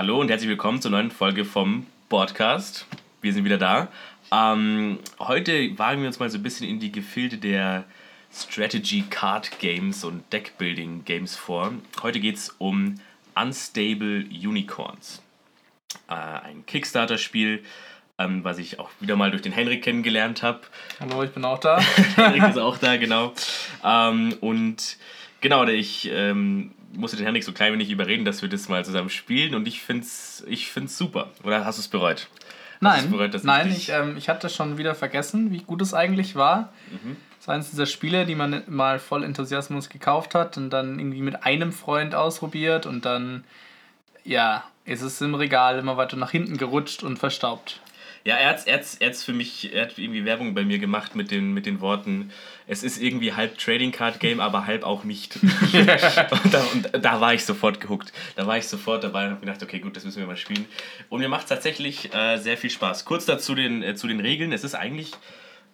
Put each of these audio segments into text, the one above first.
Hallo und herzlich willkommen zur neuen Folge vom Podcast. Wir sind wieder da. Ähm, heute wagen wir uns mal so ein bisschen in die Gefilde der Strategy Card Games und Deckbuilding Games vor. Heute geht es um Unstable Unicorns. Äh, ein Kickstarter-Spiel, ähm, was ich auch wieder mal durch den Henrik kennengelernt habe. Hallo, ich bin auch da. Henrik ist auch da, genau. Ähm, und genau, ich ähm, musste den Henrik so klein wenig überreden, dass wir das mal zusammen spielen und ich finde es ich find's super. Oder hast du es bereut? Nein, bereut, nein ich, ich, ähm, ich hatte schon wieder vergessen, wie gut es eigentlich war. Mhm. Das war eines dieser Spiele, die man mal voll Enthusiasmus gekauft hat und dann irgendwie mit einem Freund ausprobiert und dann, ja, ist es im Regal immer weiter nach hinten gerutscht und verstaubt. Ja, er hat, er, er für mich, er hat irgendwie Werbung bei mir gemacht mit den, mit den Worten, es ist irgendwie halb Trading Card Game, aber halb auch nicht. und, da, und da war ich sofort gehuckt. Da war ich sofort dabei und habe gedacht, okay, gut, das müssen wir mal spielen. Und mir macht es tatsächlich äh, sehr viel Spaß. Kurz dazu den, äh, zu den Regeln. Es ist eigentlich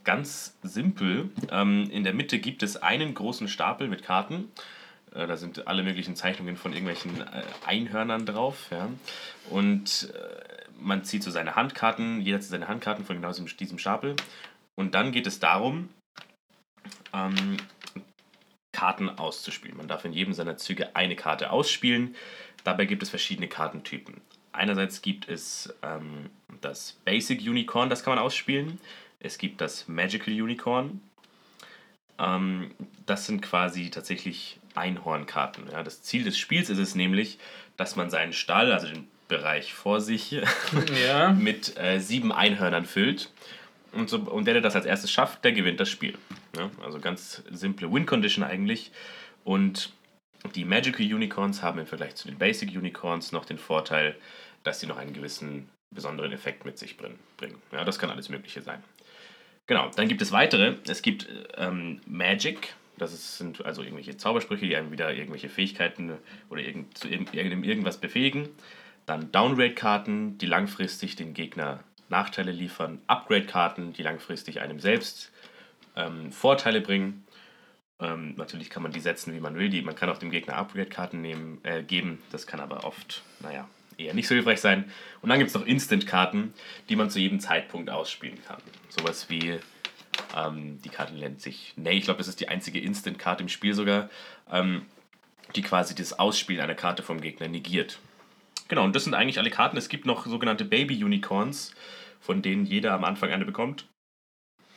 ganz simpel. Ähm, in der Mitte gibt es einen großen Stapel mit Karten. Äh, da sind alle möglichen Zeichnungen von irgendwelchen äh, Einhörnern drauf. Ja. Und äh, man zieht so seine Handkarten, jeder zieht seine Handkarten von genau diesem Stapel. Und dann geht es darum, ähm, Karten auszuspielen. Man darf in jedem seiner Züge eine Karte ausspielen. Dabei gibt es verschiedene Kartentypen. Einerseits gibt es ähm, das Basic Unicorn, das kann man ausspielen. Es gibt das Magical Unicorn. Ähm, das sind quasi tatsächlich Einhornkarten. Ja. Das Ziel des Spiels ist es nämlich, dass man seinen Stall, also den Bereich vor sich ja. mit äh, sieben Einhörnern füllt. Und, so, und der, der das als erstes schafft, der gewinnt das Spiel. Ja, also ganz simple Win-Condition eigentlich. Und die Magical Unicorns haben im Vergleich zu den Basic Unicorns noch den Vorteil, dass sie noch einen gewissen besonderen Effekt mit sich bringen. Ja, das kann alles Mögliche sein. Genau, dann gibt es weitere. Es gibt ähm, Magic, das ist, sind also irgendwelche Zaubersprüche, die einem wieder irgendwelche Fähigkeiten oder irgend, zu irgendeinem irgendwas befähigen. Dann Downgrade-Karten, die langfristig den Gegner Nachteile liefern. Upgrade-Karten, die langfristig einem selbst ähm, Vorteile bringen. Ähm, natürlich kann man die setzen, wie man will. Die, man kann auch dem Gegner Upgrade-Karten äh, geben. Das kann aber oft, naja, eher nicht so hilfreich sein. Und dann gibt es noch Instant-Karten, die man zu jedem Zeitpunkt ausspielen kann. Sowas wie, ähm, die Karte nennt sich Nee, ich glaube, das ist die einzige Instant-Karte im Spiel sogar, ähm, die quasi das Ausspielen einer Karte vom Gegner negiert. Genau, und das sind eigentlich alle Karten. Es gibt noch sogenannte Baby-Unicorns, von denen jeder am Anfang eine bekommt.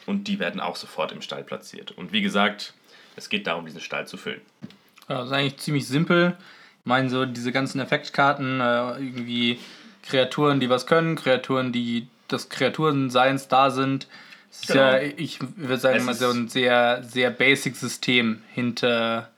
Und die werden auch sofort im Stall platziert. Und wie gesagt, es geht darum, diesen Stall zu füllen. Ja, das ist eigentlich ziemlich simpel. Ich meine, so diese ganzen Effektkarten, äh, irgendwie Kreaturen, die was können, Kreaturen, die des Kreaturenseins da sind. Es ist genau. ja, ich würde sagen, mal so ein sehr, sehr basic System hinter,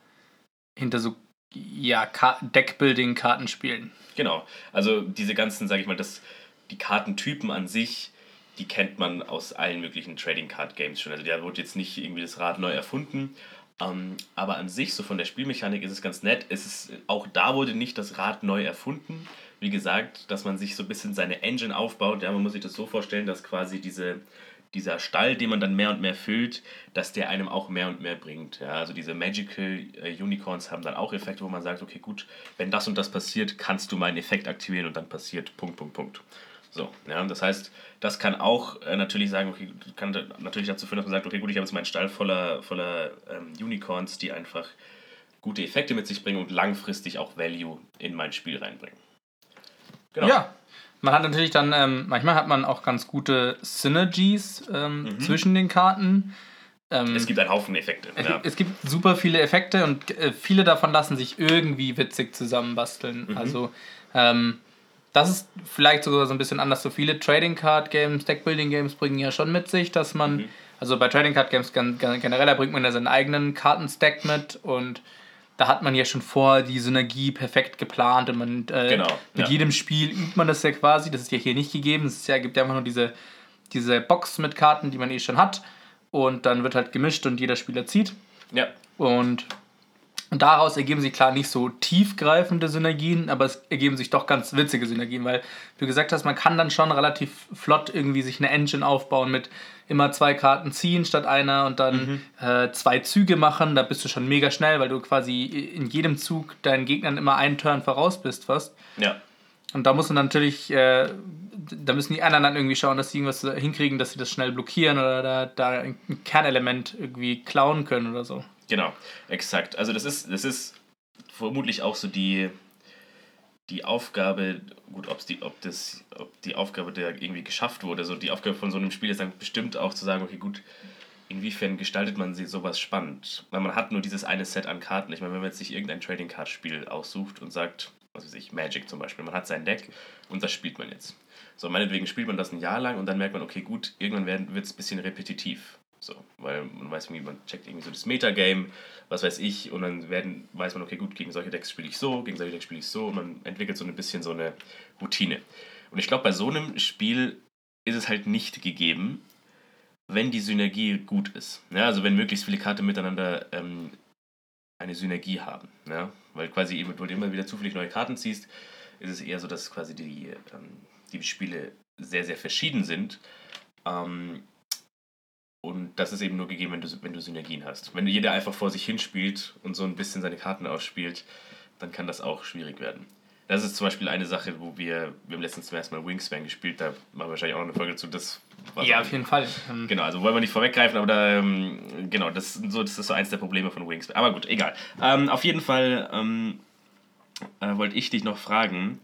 hinter so ja, Deckbuilding-Kartenspielen. Genau. Also diese ganzen, sage ich mal, das, die Kartentypen an sich, die kennt man aus allen möglichen Trading Card Games schon. Also da wurde jetzt nicht irgendwie das Rad neu erfunden. Ähm, aber an sich, so von der Spielmechanik ist es ganz nett. Es ist, auch da wurde nicht das Rad neu erfunden. Wie gesagt, dass man sich so ein bisschen seine Engine aufbaut. Ja, man muss sich das so vorstellen, dass quasi diese dieser Stall, den man dann mehr und mehr füllt, dass der einem auch mehr und mehr bringt. Ja, also diese Magical äh, Unicorns haben dann auch Effekte, wo man sagt, okay, gut, wenn das und das passiert, kannst du meinen Effekt aktivieren und dann passiert Punkt, Punkt, Punkt. So, ja, das heißt, das kann auch äh, natürlich sagen, okay, kann natürlich dazu führen, dass man sagt, okay, gut, ich habe jetzt meinen Stall voller, voller ähm, Unicorns, die einfach gute Effekte mit sich bringen und langfristig auch Value in mein Spiel reinbringen. Genau. Ja, man hat natürlich dann, ähm, manchmal hat man auch ganz gute Synergies ähm, mhm. zwischen den Karten. Ähm, es gibt einen Haufen Effekte. Es, ja. es gibt super viele Effekte und äh, viele davon lassen sich irgendwie witzig zusammenbasteln. Mhm. Also, ähm, das ist vielleicht sogar so ein bisschen anders. So viele Trading Card Games, Deckbuilding Games bringen ja schon mit sich, dass man, mhm. also bei Trading Card Games generell, da bringt man ja seinen eigenen Kartenstack mit und da hat man ja schon vor die Synergie perfekt geplant und man äh, genau, mit ja. jedem Spiel übt man das ja quasi. Das ist ja hier nicht gegeben. Es ja, gibt ja einfach nur diese, diese Box mit Karten, die man eh schon hat. Und dann wird halt gemischt und jeder Spieler zieht. Ja. Und und daraus ergeben sich klar nicht so tiefgreifende Synergien, aber es ergeben sich doch ganz witzige Synergien, weil du gesagt hast, man kann dann schon relativ flott irgendwie sich eine Engine aufbauen mit immer zwei Karten ziehen statt einer und dann mhm. äh, zwei Züge machen. Da bist du schon mega schnell, weil du quasi in jedem Zug deinen Gegnern immer einen Turn voraus bist fast. Ja. Und da muss man natürlich, äh, da müssen die anderen dann irgendwie schauen, dass sie irgendwas hinkriegen, dass sie das schnell blockieren oder da, da ein Kernelement irgendwie klauen können oder so. Genau, exakt. Also das ist, das ist vermutlich auch so die, die Aufgabe, gut, ob's die, ob, das, ob die Aufgabe, der irgendwie geschafft wurde, so die Aufgabe von so einem Spiel ist dann bestimmt auch zu sagen, okay, gut, inwiefern gestaltet man sie sowas spannend? Weil man hat nur dieses eine Set an Karten. Ich meine, wenn man jetzt sich irgendein Trading Card Spiel aussucht und sagt, was weiß ich, Magic zum Beispiel, man hat sein Deck und das spielt man jetzt. So, meinetwegen spielt man das ein Jahr lang und dann merkt man, okay, gut, irgendwann wird es ein bisschen repetitiv. So, weil man weiß irgendwie, man checkt irgendwie so das Metagame, was weiß ich, und dann werden, weiß man, okay, gut, gegen solche Decks spiele ich so, gegen solche Decks spiele ich so, und man entwickelt so ein bisschen so eine Routine. Und ich glaube, bei so einem Spiel ist es halt nicht gegeben, wenn die Synergie gut ist. Ja, also wenn möglichst viele Karten miteinander ähm, eine Synergie haben. Ja? Weil quasi eben, du immer wieder zufällig neue Karten ziehst, ist es eher so, dass quasi die, ähm, die Spiele sehr, sehr verschieden sind. Ähm, und das ist eben nur gegeben, wenn du, wenn du Synergien hast. Wenn jeder einfach vor sich hinspielt und so ein bisschen seine Karten ausspielt, dann kann das auch schwierig werden. Das ist zum Beispiel eine Sache, wo wir, wir haben letztens zum ersten Mal Wingspan gespielt, da machen wir wahrscheinlich auch noch eine Folge zu. Das ja, auf jeden Fall. Genau, also wollen wir nicht vorweggreifen, aber da, ähm, genau, das, so, das ist so eins der Probleme von Wingspan. Aber gut, egal. Ähm, auf jeden Fall ähm, äh, wollte ich dich noch fragen,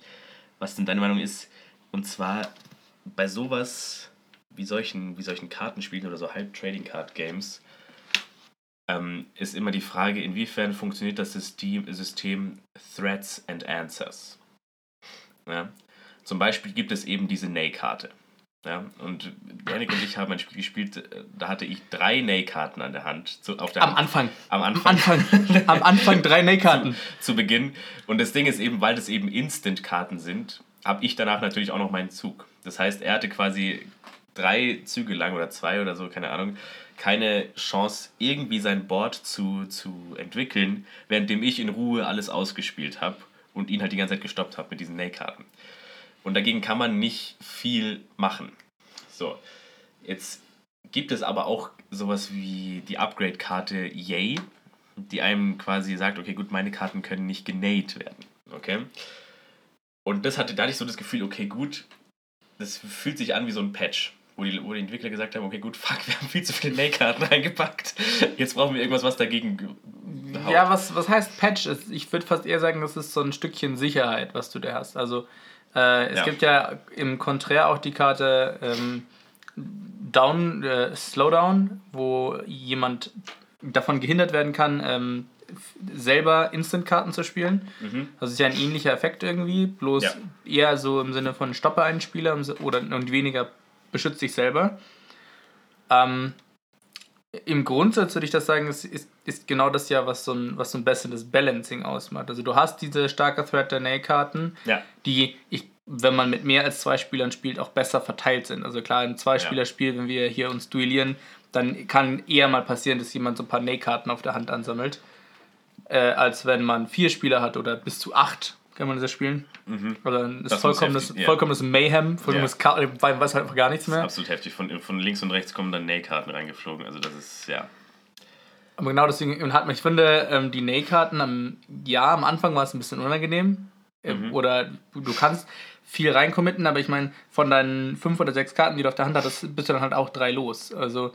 was denn deine Meinung ist. Und zwar bei sowas wie solchen, wie solchen Kartenspielen oder so Halb-Trading-Card-Games ähm, ist immer die Frage, inwiefern funktioniert das System, System Threats and Answers. Ja? Zum Beispiel gibt es eben diese Nay-Karte. Ja, und Janik und ich haben ein Spiel gespielt, äh, da hatte ich drei Nay-Karten an der Hand. Zu, auf der am Hand. Anfang. Am Anfang. Am Anfang, am Anfang drei Nay-Karten. zu, zu Beginn. Und das Ding ist eben, weil das eben Instant-Karten sind, habe ich danach natürlich auch noch meinen Zug. Das heißt, er hatte quasi drei Züge lang oder zwei oder so, keine Ahnung, keine Chance, irgendwie sein Board zu, zu entwickeln, währenddem ich in Ruhe alles ausgespielt habe und ihn halt die ganze Zeit gestoppt habe mit diesen Nay-Karten. Und dagegen kann man nicht viel machen. So, jetzt gibt es aber auch sowas wie die Upgrade-Karte Yay, die einem quasi sagt, okay, gut, meine Karten können nicht genäht werden. Okay? Und das hatte, da hatte ich so das Gefühl, okay, gut, das fühlt sich an wie so ein Patch wo die, wo die Entwickler gesagt haben, okay, gut, fuck, wir haben viel zu viele Nay-Karten reingepackt. Jetzt brauchen wir irgendwas, was dagegen haut. Ja, was, was heißt Patch? Ich würde fast eher sagen, das ist so ein Stückchen Sicherheit, was du da hast. Also äh, es ja. gibt ja im Konträr auch die Karte ähm, Down, äh, Slowdown, wo jemand davon gehindert werden kann, ähm, selber Instant-Karten zu spielen. Mhm. Das ist ja ein ähnlicher Effekt irgendwie, bloß ja. eher so im Sinne von Stoppe einen Spieler oder und weniger beschützt dich selber. Ähm, Im Grundsatz würde ich das sagen, ist, ist, ist genau das ja, was so, ein, was so ein besseres Balancing ausmacht. Also du hast diese starke Threat der karten ja. die, ich, wenn man mit mehr als zwei Spielern spielt, auch besser verteilt sind. Also klar, im Zweispielerspiel, ja. wenn wir hier uns duellieren, dann kann eher mal passieren, dass jemand so ein paar Nay-Karten auf der Hand ansammelt, äh, als wenn man vier Spieler hat oder bis zu acht kann man das spielen. Mhm. Also ein ist vollkommenes, heftig, vollkommenes Mayhem, vollkommenes ja. Kar weiß halt einfach gar nichts mehr. Das ist absolut heftig. Von, von links und rechts kommen dann Nay-Karten reingeflogen. Also das ist, ja. Aber genau deswegen hat man, ich finde, ähm, die Nay-Karten am, ja, am Anfang war es ein bisschen unangenehm. Äh, mhm. Oder du, du kannst viel reinkommitten, aber ich meine, von deinen fünf oder sechs Karten, die du auf der Hand hattest, bist du dann halt auch drei los. Also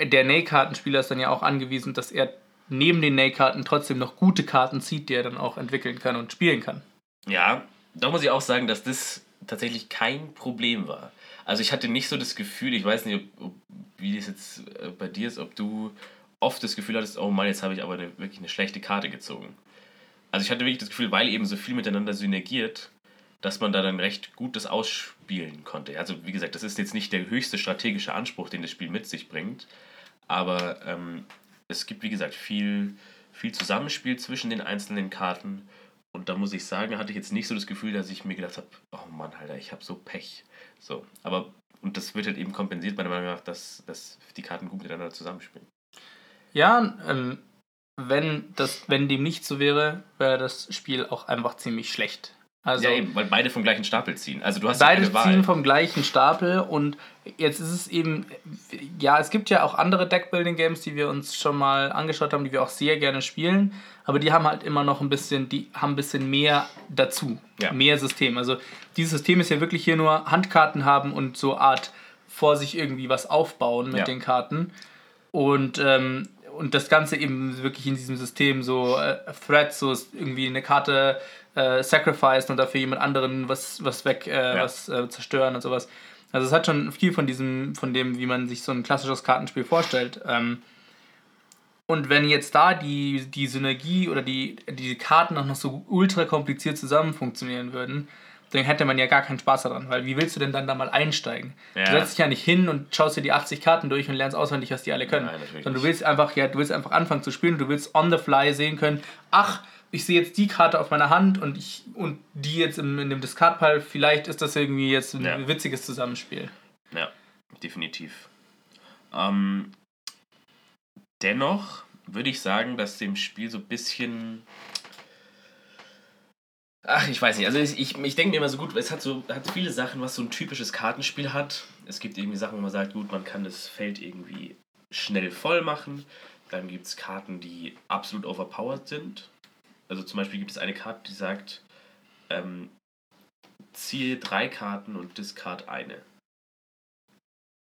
der Nay-Kartenspieler ist dann ja auch angewiesen, dass er neben den Nay-Karten trotzdem noch gute Karten zieht, die er dann auch entwickeln kann und spielen kann. Ja, da muss ich auch sagen, dass das tatsächlich kein Problem war. Also ich hatte nicht so das Gefühl, ich weiß nicht, ob, ob, wie das jetzt äh, bei dir ist, ob du oft das Gefühl hattest, oh Mann, jetzt habe ich aber eine, wirklich eine schlechte Karte gezogen. Also ich hatte wirklich das Gefühl, weil eben so viel miteinander synergiert, dass man da dann recht gut das ausspielen konnte. Also wie gesagt, das ist jetzt nicht der höchste strategische Anspruch, den das Spiel mit sich bringt, aber ähm, es gibt, wie gesagt, viel, viel Zusammenspiel zwischen den einzelnen Karten. Und da muss ich sagen, hatte ich jetzt nicht so das Gefühl, dass ich mir gedacht habe, oh Mann, Alter, ich habe so Pech. So, aber, und das wird halt eben kompensiert, meiner Meinung nach, dass, dass die Karten gut miteinander zusammenspielen. Ja, ähm, wenn, das, wenn dem nicht so wäre, wäre das Spiel auch einfach ziemlich schlecht. Also ja, eben, weil beide vom gleichen Stapel ziehen. Also du hast beide ja ziehen vom gleichen Stapel und jetzt ist es eben, ja, es gibt ja auch andere Deckbuilding-Games, die wir uns schon mal angeschaut haben, die wir auch sehr gerne spielen, aber die haben halt immer noch ein bisschen, die haben ein bisschen mehr dazu, Ja. mehr System. Also dieses System ist ja wirklich hier nur Handkarten haben und so Art vor sich irgendwie was aufbauen mit Ja. den Karten und ähm, und das Ganze eben wirklich in diesem System so äh, Threads, so ist irgendwie eine Karte äh, sacrificen und dafür jemand anderen was, was weg, äh, Ja. was äh, zerstören und sowas. Also es hat schon viel von diesem, von dem, wie man sich so ein klassisches Kartenspiel vorstellt. Ähm, und wenn jetzt da die, die Synergie oder die, die Karten auch noch so ultra kompliziert zusammen funktionieren würden, dann hätte man ja gar keinen Spaß daran, weil wie willst du denn dann da mal einsteigen? Ja. Du setzt dich ja nicht hin und schaust dir die 80 Karten durch und lernst auswendig, was die alle können. Nein, Sondern du willst einfach, ja, du willst einfach anfangen zu spielen, du willst on the fly sehen können, ach, ich sehe jetzt die Karte auf meiner Hand und ich und die jetzt im, in dem Discard-Pile, vielleicht ist das irgendwie jetzt ein Ja. witziges Zusammenspiel. Ja, definitiv. Ähm, dennoch würde ich sagen, dass dem Spiel so ein bisschen. Ach, ich weiß nicht. Also ich, ich, ich denke mir immer so gut, es hat so hat viele Sachen, was so ein typisches Kartenspiel hat. Es gibt irgendwie Sachen, wo man sagt, gut, man kann das Feld irgendwie schnell voll machen. Dann gibt es Karten, die absolut overpowered sind. Also zum Beispiel gibt es eine Karte, die sagt, ähm, ziehe drei Karten und discard eine.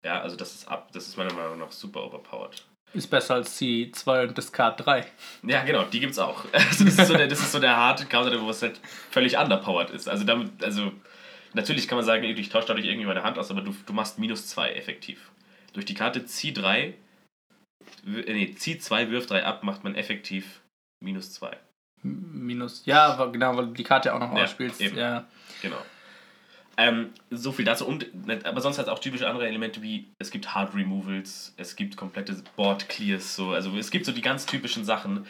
Ja, also das ist ab, das ist meiner Meinung nach super overpowered. Ist besser als die 2 und Discard 3. Ja, genau, die gibt's auch. Also das ist so der, das ist so der harte Counter, wo es halt völlig underpowered ist. Also damit, also natürlich kann man sagen, ich tausche dadurch irgendwie meine Hand aus, aber du, du machst minus 2 effektiv. Durch die Karte zieh 3, nee, zieh 2, wirf 3 ab, macht man effektiv minus 2. Minus. Ja, genau, weil du die Karte auch noch Ja, ausspielst. eben. Ja. Genau. Ähm, so viel dazu. Und, aber sonst hat es auch typische andere Elemente wie, es gibt Hard Removals, es gibt komplette Board Clears, so. Also es gibt so die ganz typischen Sachen.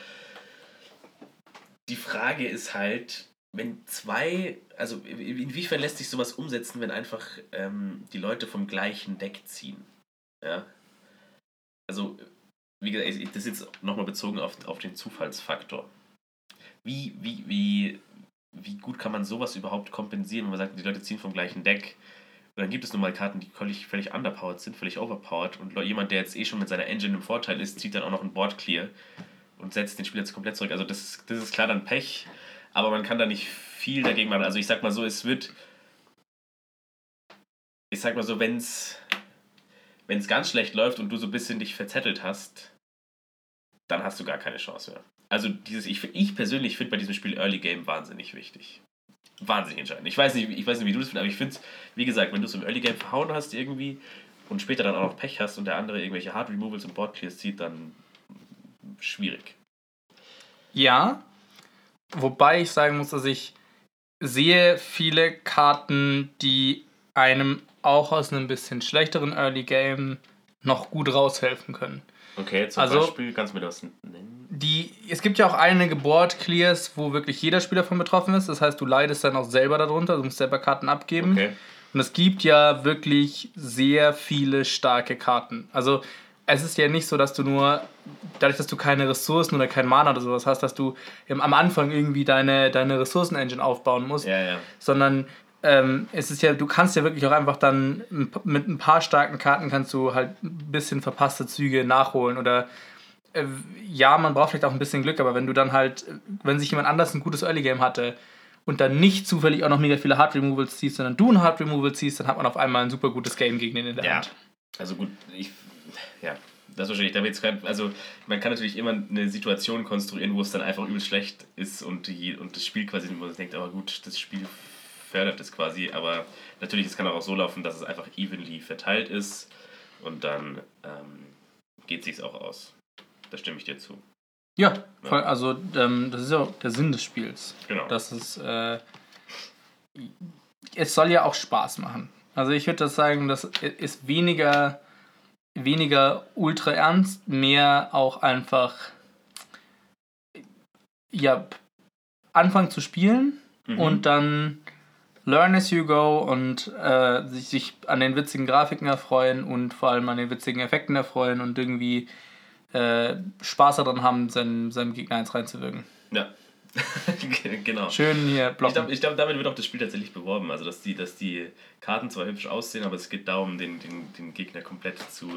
Die Frage ist halt, wenn zwei, also inwiefern lässt sich sowas umsetzen, wenn einfach ähm, die Leute vom gleichen Deck ziehen? Ja. Also, wie gesagt, das ist jetzt nochmal bezogen auf, auf den Zufallsfaktor. Wie, wie, wie, wie gut kann man sowas überhaupt kompensieren, wenn man sagt, die Leute ziehen vom gleichen Deck? Und dann gibt es nun mal Karten, die völlig, völlig underpowered sind, völlig overpowered. Und jemand, der jetzt eh schon mit seiner Engine im Vorteil ist, zieht dann auch noch ein Board Clear und setzt den Spieler jetzt komplett zurück. Also das, ist- das ist klar dann Pech, aber man kann da nicht viel dagegen machen. Also ich sag mal so, es wird. Ich sag mal so, wenn es wenn es ganz schlecht läuft und du so ein bisschen dich verzettelt hast, dann hast du gar keine Chance mehr. Also dieses, ich, ich persönlich finde bei diesem Spiel Early Game wahnsinnig wichtig. Wahnsinnig entscheidend. Ich weiß nicht, ich weiß nicht wie du das findest, aber ich finde es, wie gesagt, wenn du es im Early Game verhauen hast irgendwie und später dann auch noch Pech hast und der andere irgendwelche Hard Removals und Board Clears zieht, dann schwierig. Ja, wobei ich sagen muss, dass ich sehe viele Karten, die einem auch aus einem bisschen schlechteren Early Game noch gut raushelfen können. Okay, zum Also- Beispiel, kannst du mir das nennen? Die, es gibt ja auch einige Board Clears, wo wirklich jeder Spieler von betroffen ist. Das heißt, du leidest dann auch selber darunter, du musst selber Karten abgeben. Okay. Und es gibt ja wirklich sehr viele starke Karten. Also es ist ja nicht so, dass du nur, dadurch, dass du keine Ressourcen oder kein Mana oder sowas hast, dass du im- am Anfang irgendwie deine, deine Ressourcen-Engine aufbauen musst, Ja, ja. sondern ähm, es ist ja, du kannst ja wirklich auch einfach dann mit ein paar starken Karten kannst du halt ein bisschen verpasste Züge nachholen oder äh, ja, man braucht vielleicht auch ein bisschen Glück, aber wenn du dann halt, wenn sich jemand anders ein gutes Early Game hatte und dann nicht zufällig auch noch mega viele Hard Removals ziehst, sondern du ein Hard Removal ziehst, dann hat man auf einmal ein super gutes Game gegen den in der Ja. Hand. Also gut, ich. Ja, das ist wahrscheinlich. Da jetzt grad, also, man kann natürlich immer eine Situation konstruieren, wo es dann einfach übel schlecht ist und, die, und das Spiel quasi, wo man denkt, aber gut, das Spiel fördert es quasi. Aber natürlich, es kann auch so laufen, dass es einfach evenly verteilt ist und dann ähm, geht sich's auch aus. Da stimme ich dir zu. Ja, voll, also ähm, das ist ja auch der Sinn des Spiels. Genau. Das ist, äh, es soll ja auch Spaß machen. Also ich würde das sagen, das ist weniger, weniger ultra ernst, mehr auch einfach, ja, anfangen zu spielen Mhm. und dann learn as you go und äh, sich, sich an den witzigen Grafiken erfreuen und vor allem an den witzigen Effekten erfreuen und irgendwie äh, Spaß daran haben, seinem, seinem Gegner eins reinzuwirken. Ja, genau. Schön hier blocken. Ich glaube, glaub, damit wird auch das Spiel tatsächlich beworben. Also, dass die, dass die Karten zwar hübsch aussehen, aber es geht darum, den, den, den Gegner komplett zu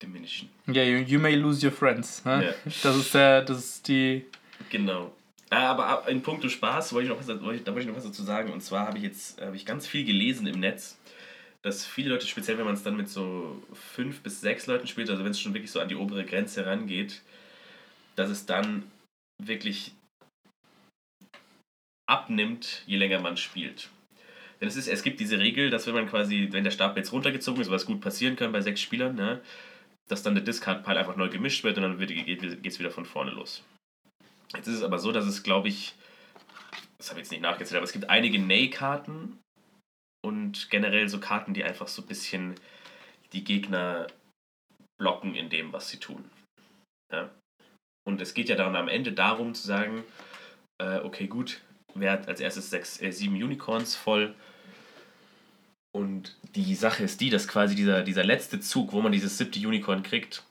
diminischen. Ja, yeah, you, you, may lose your friends. Ne? Ja. Das, ist der, das ist die. Genau. Ah, aber in puncto Spaß wollte ich noch was, da wollte ich noch was dazu sagen. Und zwar habe ich jetzt hab ich ganz viel gelesen im Netz, dass viele Leute, speziell wenn man es dann mit so fünf bis sechs Leuten spielt, also wenn es schon wirklich so an die obere Grenze rangeht, dass es dann wirklich abnimmt, je länger man spielt. Denn es, ist, es gibt diese Regel, dass wenn man quasi, wenn der Stapel jetzt runtergezogen ist, was gut passieren kann bei sechs Spielern, ne, dass dann der Discard-Pile einfach neu gemischt wird und dann geht es wieder von vorne los. Jetzt ist es aber so, dass es, glaube ich, das habe ich jetzt nicht nachgezählt, aber es gibt einige Nay-Karten und generell so Karten, die einfach so ein bisschen die Gegner blocken in dem, was sie tun. Ja? Und es geht ja dann am Ende darum zu sagen, äh, okay, gut, wer hat als erstes sechs, äh, sieben Unicorns voll? Und die Sache ist die, dass quasi dieser, dieser letzte Zug, wo man dieses siebte Unicorn kriegt,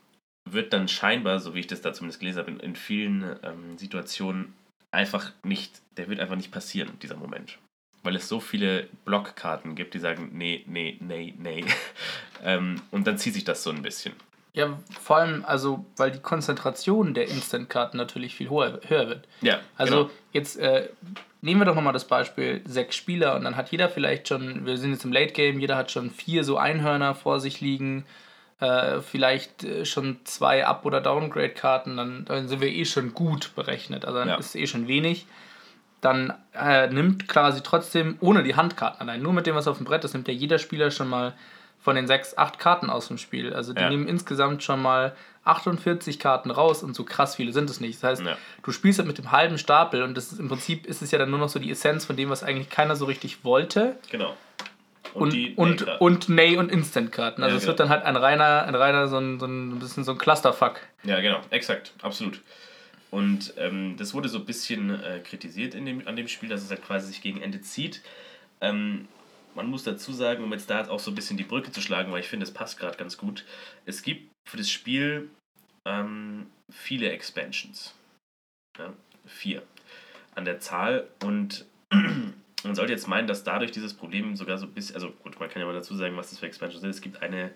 wird dann scheinbar, so wie ich das da zumindest gelesen habe, in, in vielen ähm, Situationen einfach nicht, der wird einfach nicht passieren, dieser Moment. Weil es so viele Blockkarten gibt, die sagen, nee, nee, nee, nee. ähm, und dann zieht sich das so ein bisschen. Ja, vor allem, also, weil die Konzentration der Instant-Karten natürlich viel höher, höher wird. Ja. Also, genau. jetzt äh, nehmen wir doch nochmal das Beispiel: sechs Spieler und dann hat jeder vielleicht schon, wir sind jetzt im Late-Game, jeder hat schon vier so Einhörner vor sich liegen, äh, vielleicht äh, schon zwei Up- oder Downgrade-Karten, dann, dann sind wir eh schon gut berechnet. Also, dann ja. ist eh schon wenig. Dann äh, nimmt quasi trotzdem, ohne die Handkarten allein, nur mit dem, was auf dem Brett ist, nimmt ja jeder Spieler schon mal von den sechs, acht Karten aus dem Spiel. Also die ja. nehmen insgesamt schon mal 48 Karten raus und so krass viele sind es nicht. Das heißt, ja. du spielst halt mit dem halben Stapel und das ist, im Prinzip ist es ja dann nur noch so die Essenz von dem, was eigentlich keiner so richtig wollte. Genau. Und, und, und, und Nay- und Instant-Karten. Also ja, es genau. wird dann halt ein reiner, ein reiner so, ein, so ein bisschen so ein Clusterfuck. Ja, genau, exakt, absolut. Und ähm, das wurde so ein bisschen äh, kritisiert in dem, an dem Spiel, dass es halt quasi sich gegen Ende zieht. Ähm, man muss dazu sagen, um jetzt da auch so ein bisschen die Brücke zu schlagen, weil ich finde, es passt gerade ganz gut. Es gibt für das Spiel ähm, viele Expansions. Ja, vier an der Zahl. Und man sollte jetzt meinen, dass dadurch dieses Problem sogar so ein bisschen, also gut, man kann ja mal dazu sagen, was das für Expansions sind. Es gibt eine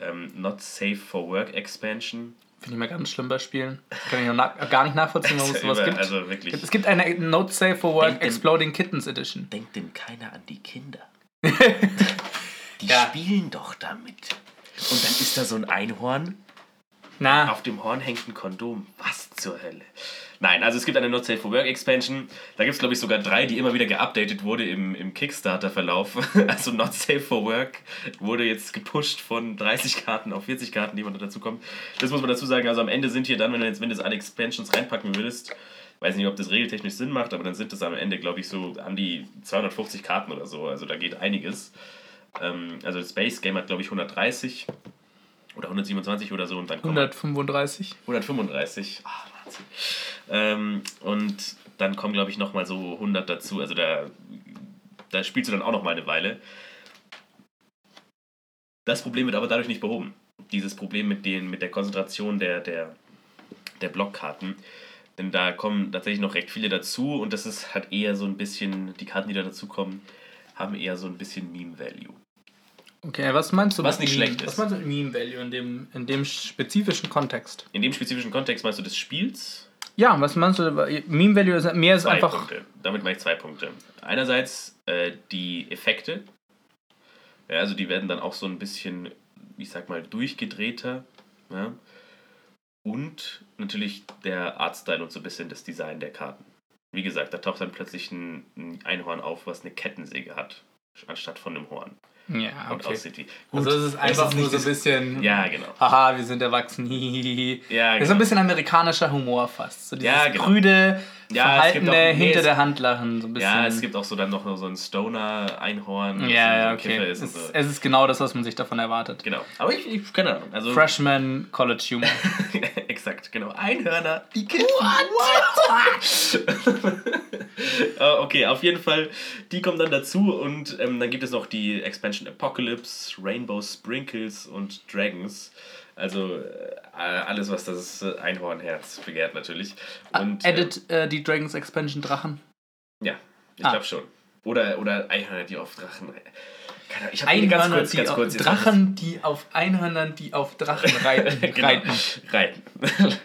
ähm, Not Safe for Work Expansion. Finde ich mal ganz schlimm bei Spielen. Kann ich noch gar nicht nachvollziehen, warum es sowas gibt. Also wirklich. Es gibt eine Not Safe for Work Exploding Kittens Edition. Denkt denn keiner an die Kinder? Die ja. spielen doch damit. Und dann ist da so ein Einhorn. Na. Auf dem Horn hängt ein Kondom. Was zur Hölle? Nein, also es gibt eine Not Safe for Work Expansion. Da gibt es, glaube ich, sogar drei, die immer wieder geupdatet wurde im, im Kickstarter-Verlauf. Also Not Safe for Work wurde jetzt gepusht von 30 Karten auf 40 Karten, die man dazu kommt. Das muss man dazu sagen. Also am Ende sind hier dann, wenn du jetzt, wenn du jetzt alle Expansions reinpacken würdest, weiß nicht, ob das regeltechnisch Sinn macht, aber dann sind das am Ende, glaube ich, so an die 250 Karten oder so. Also da geht einiges. Ähm, also das Space Game hat, glaube ich, 130 oder 127 oder so. Und dann 135. 135. Ach, Wahnsinn. Ähm, und dann kommen, glaube ich, nochmal so 100 dazu. Also da, da spielst du dann auch noch mal eine Weile. Das Problem wird aber dadurch nicht behoben. Dieses Problem mit, den, mit der Konzentration der, der, der Blockkarten. Denn da kommen tatsächlich noch recht viele dazu und das ist halt eher so ein bisschen, die Karten, die da dazu kommen, haben eher so ein bisschen Meme-Value. Okay, was meinst du was nicht schlecht ist? Was meinst du mit Meme-Value in dem, in dem spezifischen Kontext? In dem spezifischen Kontext meinst du des Spiels? Ja, was meinst du? Meme-Value ist mehr ist einfach. Punkte. Damit meine ich zwei Punkte. Einerseits äh, die Effekte. Ja, also die werden dann auch so ein bisschen, ich sag mal, durchgedrehter. Ja? Und natürlich der Artstyle und so ein bisschen das Design der Karten. Wie gesagt, da taucht dann plötzlich ein Einhorn auf, was eine Kettensäge hat, anstatt von einem Horn. Ja, okay. Aus City. Gut, also es ist einfach es ist nur so ein bisschen. Ja, genau. Haha, wir sind erwachsen. ja, genau. Das ist ein bisschen amerikanischer Humor fast. So dieses ja, genau. prüde, ja, verhaltene, auch, hinter nee, der Hand lachen. So ein bisschen. Ja, es gibt auch so dann noch so ein Stoner-Einhorn. Ja, ja, okay. Ist es, so. es, ist genau das, was man sich davon erwartet. Genau. Aber ich, ich keine Ahnung. Also Freshman College Humor. Exakt, genau. Einhörner, die Kids. What? uh, okay, auf jeden Fall, die kommen dann dazu und ähm, dann gibt es noch die Expansion Apocalypse, Rainbow Sprinkles und Dragons. Also äh, alles, was das Einhornherz begehrt natürlich. Ah, Und, Edit äh, die Dragons Expansion Drachen. Äh, ja, ich Ah. glaube schon. Oder, oder Einhörner, die auf Drachen. Keine Ahnung, ich habe ganz Einhörner, kurz, die ganz auf, kurz. jetzt Drachen, die auf Einhörnern, die auf Drachen reiten. genau. reiten. Reiten.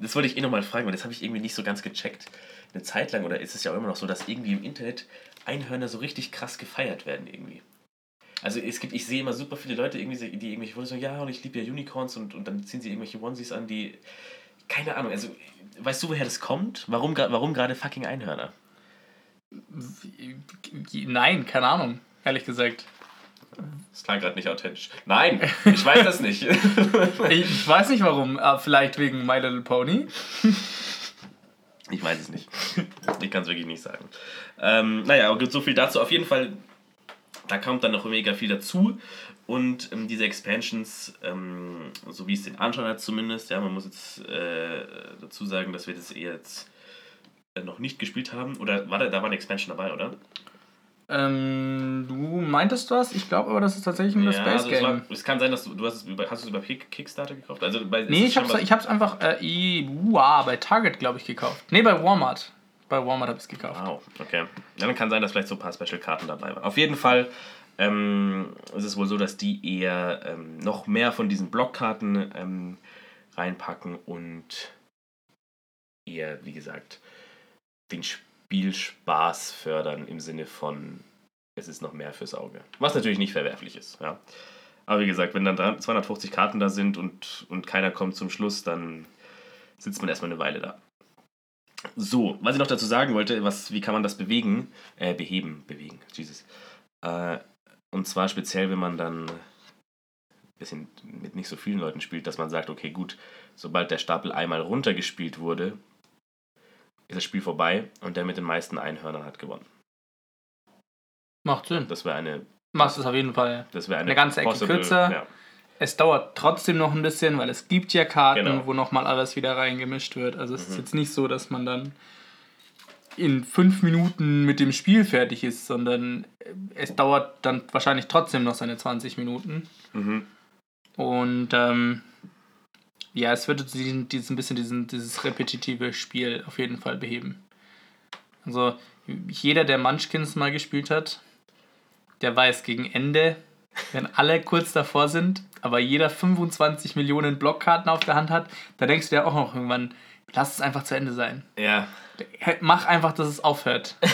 Das wollte ich eh nochmal fragen, weil das habe ich irgendwie nicht so ganz gecheckt. Eine Zeit lang, oder ist es ja auch immer noch so, dass irgendwie im Internet Einhörner so richtig krass gefeiert werden irgendwie. Also es gibt, ich sehe immer super viele Leute, irgendwie, die irgendwelche Fotos sagen, ja, und ich liebe ja Unicorns und, und dann ziehen sie irgendwelche Onesies an, die. Keine Ahnung, also weißt du, woher das kommt? Warum, warum gerade fucking Einhörner? Nein, keine Ahnung, ehrlich gesagt. Das klang gerade nicht authentisch. Nein, ich weiß das nicht. Ich weiß nicht warum, aber vielleicht wegen My Little Pony. Ich weiß es nicht. Ich kann es wirklich nicht sagen. Ähm, naja, aber gut, so viel dazu. Auf jeden Fall, da kommt dann noch mega viel dazu. Und ähm, diese Expansions, ähm, so wie es den Anschein hat zumindest, ja, man muss jetzt äh, dazu sagen, dass wir das eher jetzt äh, noch nicht gespielt haben. Oder war da, da war eine Expansion dabei, oder? Ähm, du meintest was? Ich glaube aber, das ist tatsächlich nur das Space also es, war, Game. es kann sein, dass du, du hast es über, hast du es über Kick- Kickstarter gekauft? Also bei, Nee, es ich hab's, ich hab's einfach äh, i- uah, bei Target, glaube ich, gekauft. Nee, bei Walmart. Bei Walmart habe ich es gekauft. Wow, okay. Ja, dann kann sein, dass vielleicht so ein paar Special-Karten dabei waren. Auf jeden Fall ähm, ist es wohl so, dass die eher ähm, noch mehr von diesen Blockkarten ähm, reinpacken und eher, wie gesagt, den Spielspaß fördern im Sinne von, es ist noch mehr fürs Auge. Was natürlich nicht verwerflich ist, ja. Aber wie gesagt, wenn dann dran- 250 Karten da sind und, und keiner kommt zum Schluss, dann sitzt man erstmal eine Weile da. So, was ich noch dazu sagen wollte, was, wie kann man das bewegen? Äh, beheben, bewegen, Jesus. Äh, und zwar speziell, wenn man dann ein bisschen mit nicht so vielen Leuten spielt, dass man sagt, okay, gut, sobald der Stapel einmal runtergespielt wurde, ist das Spiel vorbei und der mit den meisten Einhörnern hat gewonnen. Macht Sinn. Das wäre eine, Macht es auf jeden Fall. das wäre eine, Eine ganze Ecke kürzer. Ja. Es dauert trotzdem noch ein bisschen, weil es gibt ja Karten, Genau. wo nochmal alles wieder reingemischt wird. Also es ist Mhm. jetzt nicht so, dass man dann in fünf Minuten mit dem Spiel fertig ist, sondern es dauert dann wahrscheinlich trotzdem noch seine 20 Minuten. Mhm. Und ähm, ja, es wird diesen, diesen bisschen diesen, dieses repetitive Spiel auf jeden Fall beheben. Also jeder, der Munchkins mal gespielt hat, der weiß gegen Ende, wenn alle kurz davor sind, aber jeder 25 Millionen Blockkarten auf der Hand hat, da denkst du ja auch noch irgendwann, lass es einfach zu Ende sein. ja, Mach einfach, dass es aufhört.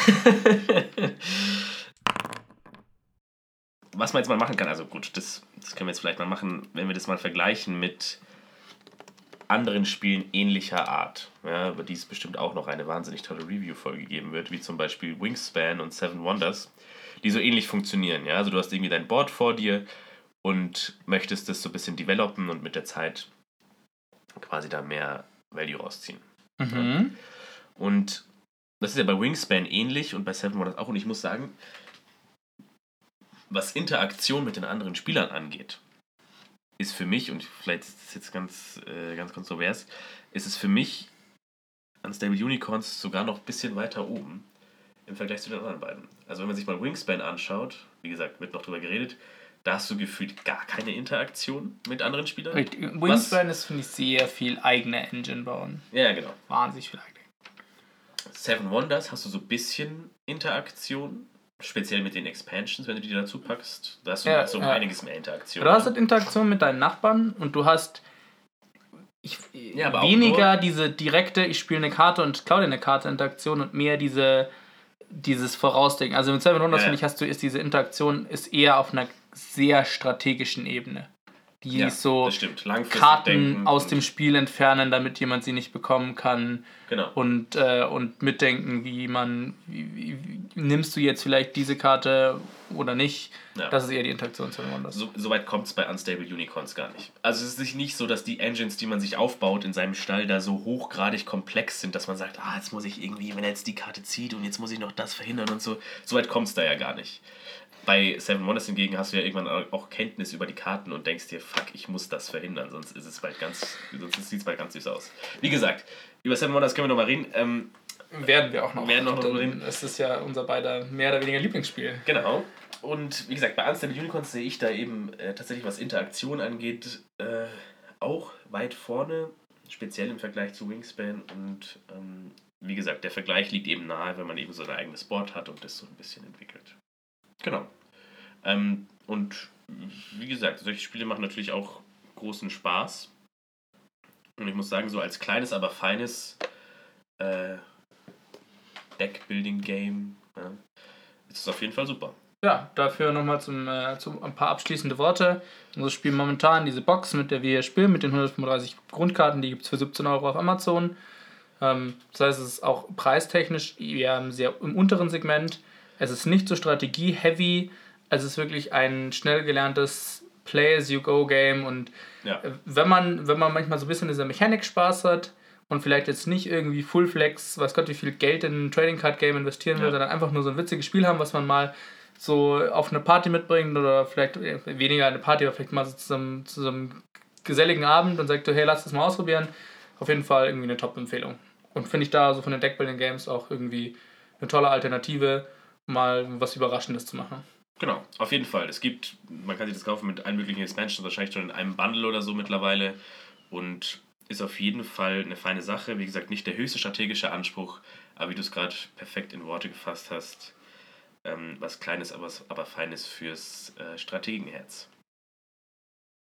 was man jetzt mal machen kann, also gut, das, das können wir jetzt vielleicht mal machen, wenn wir das mal vergleichen mit anderen Spielen ähnlicher Art, ja, über die es bestimmt auch noch eine wahnsinnig tolle Review-Folge geben wird, wie zum Beispiel Wingspan und Seven Wonders, die so ähnlich funktionieren. Ja? Also du hast irgendwie dein Board vor dir und möchtest das so ein bisschen developen und mit der Zeit quasi da mehr Value rausziehen. Mhm. Und das ist ja bei Wingspan ähnlich und bei Seven Wonders auch. Und ich muss sagen, was Interaktion mit den anderen Spielern angeht, ist für mich, und vielleicht ist das jetzt ganz, äh, ganz kontrovers, ist es für mich Unstable Unicorns sogar noch ein bisschen weiter oben im Vergleich zu den anderen beiden. Also wenn man sich mal Wingspan anschaut, wie gesagt, wird noch drüber geredet, da hast du gefühlt gar keine Interaktion mit anderen Spielern. Richtig. Wingspan ist, finde ich, sehr viel eigene Engine bauen. Ja, genau. Wahnsinnig viel eigene. Seven Wonders hast du so ein bisschen Interaktion, speziell mit den Expansions, wenn du die dazu packst. Da hast du Ja, so ja. einiges mehr Interaktion. Du hast halt Interaktion mit deinen Nachbarn und du hast ich, Ja, weniger diese direkte, ich spiele eine Karte und klaue dir eine Karte Interaktion und mehr diese dieses Vorausdenken. Also mit Seven Wonders, Ja, finde ich, hast du, ist diese Interaktion ist eher auf einer sehr strategischen Ebene. Die ja, so Karten denken aus dem Spiel entfernen, damit jemand sie nicht bekommen kann Genau. und, äh, und mitdenken, wie man, wie, wie, nimmst du jetzt vielleicht diese Karte oder nicht. Ja. Das ist eher die Interaktion zu Wonders. So, so weit kommt es bei Unstable Unicorns gar nicht. Also es ist nicht so, dass die Engines, die man sich aufbaut in seinem Stall, da so hochgradig komplex sind, dass man sagt, ah, jetzt muss ich irgendwie, wenn er jetzt die Karte zieht und jetzt muss ich noch das verhindern und so. So weit kommt es da ja gar nicht. Bei Seven Wonders hingegen hast du ja irgendwann auch Kenntnis über die Karten und denkst dir, fuck, ich muss das verhindern, sonst ist es bald ganz, sonst sieht es bald ganz süß aus. Wie gesagt, über Seven Wonders können wir noch mal reden. Ähm, Werden wir auch noch. Werden noch drüber reden. Es ist ja unser beider mehr oder weniger Lieblingsspiel. Genau. Und wie gesagt, bei Unstable Unicorns sehe ich da eben äh, tatsächlich, was Interaktion angeht, äh, auch weit vorne, speziell im Vergleich zu Wingspan. Und ähm, wie gesagt, der Vergleich liegt eben nahe, wenn man eben so ein eigenes Board hat und das so ein bisschen entwickelt. Genau. Ähm, und wie gesagt, solche Spiele machen natürlich auch großen Spaß. Und ich muss sagen, so als kleines, aber feines äh, Deck-Building-Game ja, ist es auf jeden Fall super. Ja, dafür nochmal zum, äh, zum ein paar abschließende Worte. Unser Spiel momentan, diese Box, mit der wir hier spielen, mit den 135 Grundkarten, die gibt es für 17 Euro auf Amazon. Ähm, das heißt, es ist auch preistechnisch eher sehr im unteren Segment. Es ist nicht so strategie-heavy. Es ist wirklich ein schnell gelerntes Play-as-you-go-Game. Und Ja. äh, wenn man, wenn man manchmal so ein bisschen dieser Mechanik Spaß hat und vielleicht jetzt nicht irgendwie Full Flex, weiß Gott, wie viel Geld in ein Trading Card Game investieren will, Ja. sondern einfach nur so ein witziges Spiel haben, was man mal so auf eine Party mitbringt oder vielleicht äh, weniger eine Party, aber vielleicht mal so zu einem, zu so einem geselligen Abend und sagt, hey, lass das mal ausprobieren. Auf jeden Fall irgendwie eine Top-Empfehlung. Und finde ich da so von den Deckbuilding Games auch irgendwie eine tolle Alternative, mal was Überraschendes zu machen. Genau, auf jeden Fall. Es gibt, man kann sich das kaufen mit allen möglichen Expansions, wahrscheinlich schon in einem Bundle oder so mittlerweile. Und ist auf jeden Fall eine feine Sache. Wie gesagt, nicht der höchste strategische Anspruch, aber wie du es gerade perfekt in Worte gefasst hast, ähm, was Kleines, aber, aber Feines fürs äh, Strategenherz.